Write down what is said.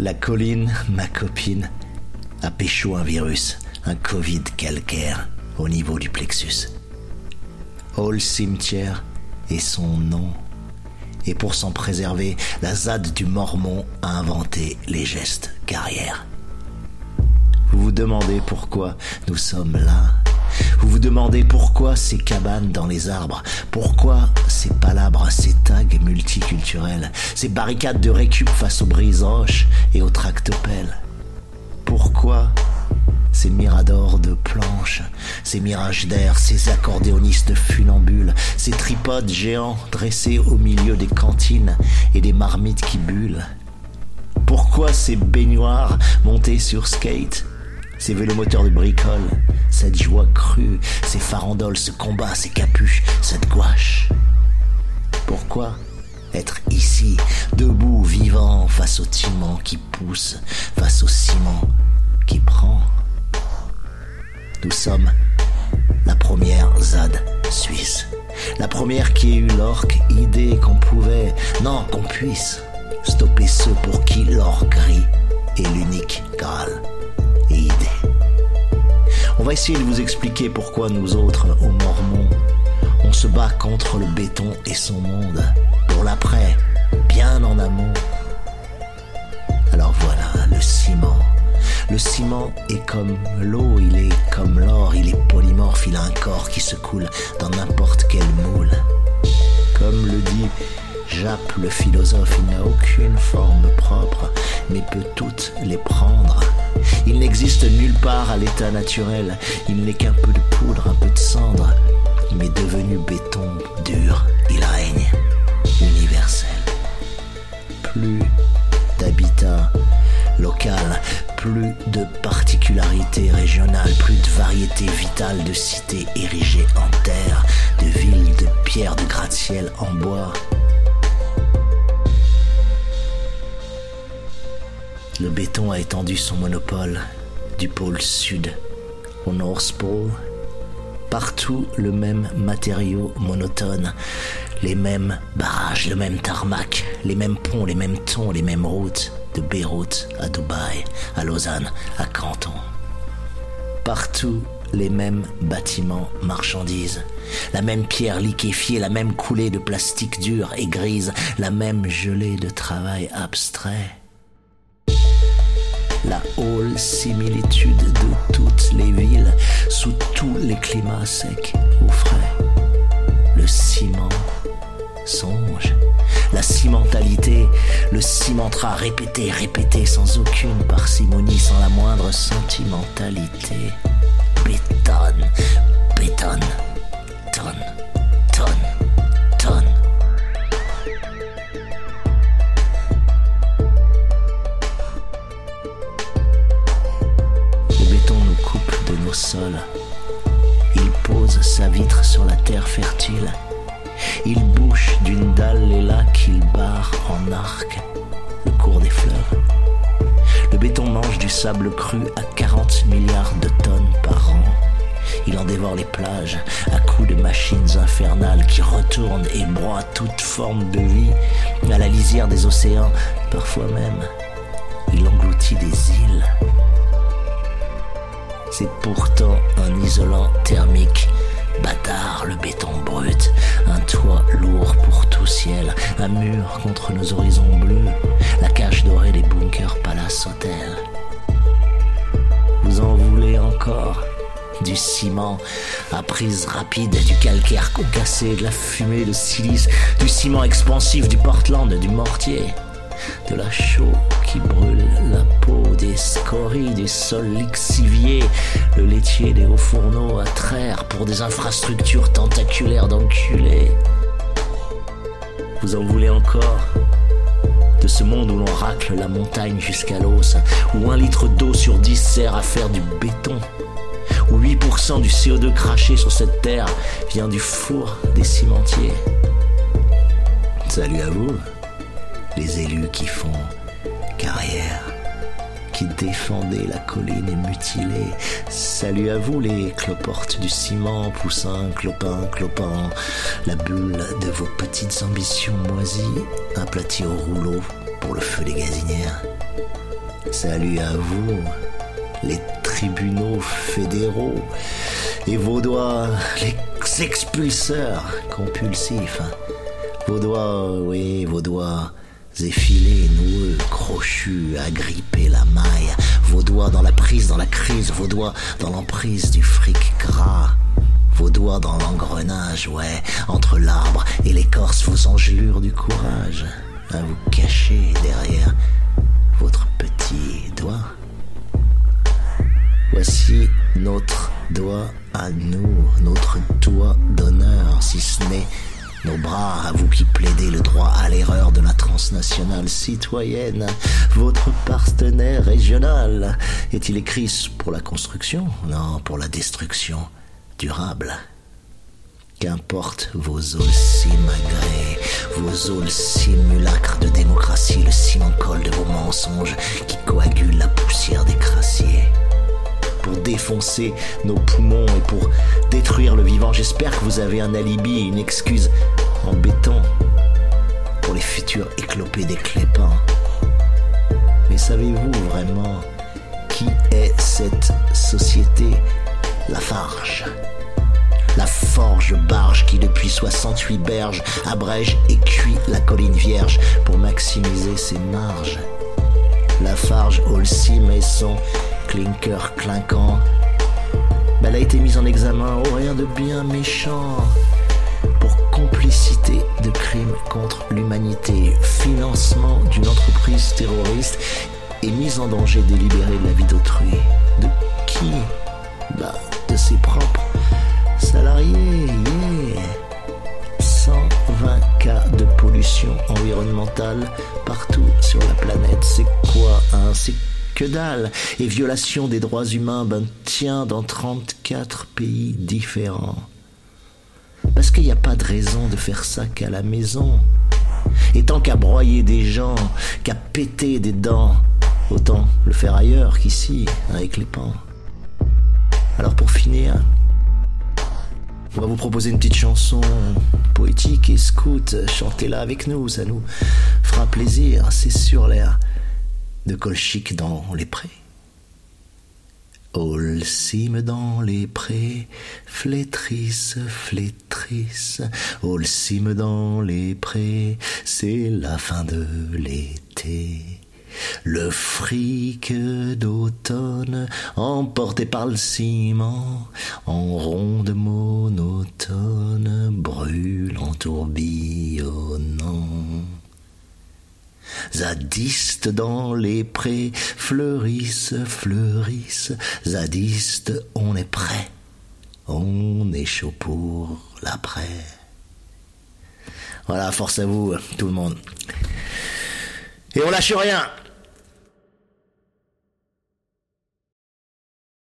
La colline, ma copine, a pécho un virus, un Covid calcaire au niveau du plexus. Hall Cimetière est son nom. Et pour s'en préserver, la ZAD du Mormon a inventé les gestes carrière. Vous vous demandez pourquoi nous sommes là. Vous vous demandez pourquoi ces cabanes dans les arbres, pourquoi ces palabres, ces tags multiculturels, ces barricades de récup face aux brises roches et aux tractopelles. Pourquoi ces miradors de planches, ces mirages d'air, ces accordéonistes funambules, ces tripodes géants dressés au milieu des cantines et des marmites qui bullent? Pourquoi ces baignoires montées sur skate ces vélomoteurs de bricole, cette joie crue, ces farandoles, ce combat, ces capuches, cette gouache? Pourquoi être ici, debout, vivant, face au timent qui pousse, face au ciment qui prend? Nous sommes la première ZAD suisse. La première qui ait eu l'orque idée qu'on pouvait, non, qu'on puisse, stopper ceux pour qui l'or gris est l'unique Graal et idée. On va essayer de vous expliquer pourquoi nous autres, aux Mormons, on se bat contre le béton et son monde, pour l'après, bien en amont. Alors voilà, le ciment. Le ciment est comme l'eau, il est comme l'or, il est polymorphe, il a un corps qui se coule dans n'importe quel moule. Comme le dit Jappe le philosophe, il n'a aucune forme propre, mais peut toutes les prendre. Il n'existe nulle part à l'état naturel, il n'est qu'un peu de poudre, un peu de cendre, mais devenu béton dur, il règne, universel. Plus d'habitat local, plus de particularités régionales, plus de variétés vitales de cités érigées en terre, de villes de pierre, de gratte-ciel en bois. Le béton a étendu son monopole du pôle sud au North Pole. Partout le même matériau monotone, les mêmes barrages, le même tarmac, les mêmes ponts, les mêmes tons, les mêmes routes, de Beyrouth à Dubaï, à Lausanne, à Canton. Partout les mêmes bâtiments marchandises, la même pierre liquéfiée, la même coulée de plastique dur et grise, la même gelée de travail abstrait la hall similitude de toutes les villes, sous tous les climats secs ou frais. Le ciment songe, la cimentalité, le cimentera répété, répété sans aucune parcimonie, sans la moindre sentimentalité. Bétonne, bétonne, sol. Il pose sa vitre sur la terre fertile. Il bouche d'une dalle les lacs qu'il barre en arc le cours des fleuves. Le béton mange du sable cru à 40 milliards de tonnes par an. Il en dévore les plages à coups de machines infernales qui retournent et broient toute forme de vie à la lisière des océans. Parfois même, il engloutit des îles. C'est pourtant un isolant thermique. Bâtard, le béton brut, un toit lourd pour tout ciel, un mur contre nos horizons bleus, la cage dorée des bunkers palace hôtel. Vous en voulez encore du ciment à prise rapide, du calcaire concassé, de la fumée, de silice, du ciment expansif, du Portland, du mortier de la chaux qui brûle la peau, des scories, des sols lixiviés, le laitier des hauts fourneaux à traire pour des infrastructures tentaculaires d'enculés. Vous en voulez encore de ce monde où l'on racle la montagne jusqu'à l'os, où un litre d'eau sur dix sert à faire du béton, où 8% du CO2 craché sur cette terre vient du four des cimentiers. Salut à vous les élus qui font carrière, qui défendaient la colline mutilée. Salut à vous les cloportes du ciment, poussins, clopins, clopins, la bulle de vos petites ambitions moisies, aplaties au rouleau pour le feu des gazinières. Salut à vous, les tribunaux fédéraux et vos doigts, les expulseurs compulsifs. Vos doigts, oui, vos doigts effilés, noueux, crochus, agrippés la maille. Vos doigts dans la prise, dans la crise, vos doigts dans l'emprise du fric gras. Vos doigts dans l'engrenage, ouais, entre l'arbre et l'écorce, vos engelures du courage, à vous cacher derrière votre petit doigt. Voici notre doigt à nous, notre doigt d'honneur, si ce n'est nos bras, à vous qui plaidez le droit à l'erreur de la transnationale citoyenne, votre partenaire régional, est-il écrit pour la construction? Non, pour la destruction durable. Qu'importe vos os simagrés, vos os simulacres de démocratie, le ciment colle de vos mensonges qui coagulent la poussière des crassiers pour défoncer nos poumons et pour détruire le vivant. J'espère que vous avez un alibi et une excuse en béton pour les futurs éclopés des clépins. Mais savez-vous vraiment qui est cette société? La Farge la forge barge qui depuis 68 berges abrège et cuit la colline vierge pour maximiser ses marges. La farge Holcim et son clinker clinquant. elle a été mise en examen, rien de bien méchant, pour complicité de crimes contre l'humanité, financement d'une entreprise terroriste et mise en danger délibérée de la vie d'autrui. De qui? Bah, de ses propres salariés, yeah 120 cas de pollution environnementale partout sur la planète. C'est quoi un que dalle Et violation des droits humains, ben tiens, dans 34 pays différents. Parce qu'il n'y a pas de raison de faire ça qu'à la maison. Et tant qu'à broyer des gens, qu'à péter des dents, autant le faire ailleurs qu'ici, avec les pans. Alors pour finir, on va vous proposer une petite chanson poétique et scout. Chantez-la avec nous, ça nous fera plaisir. C'est sur l'air de colchique dans les prés. Olcime dans les prés, flétrisse, flétrisse, Olcime dans les prés, c'est la fin de l'été. Le fric d'automne, emporté par le ciment, en ronde monotone, brûle en tourbillonnant. Zadistes dans les prés fleurissent, fleurissent. Zadistes, on est prêt. On est chaud pour l'après. Voilà, force à vous, tout le monde. Et on lâche rien.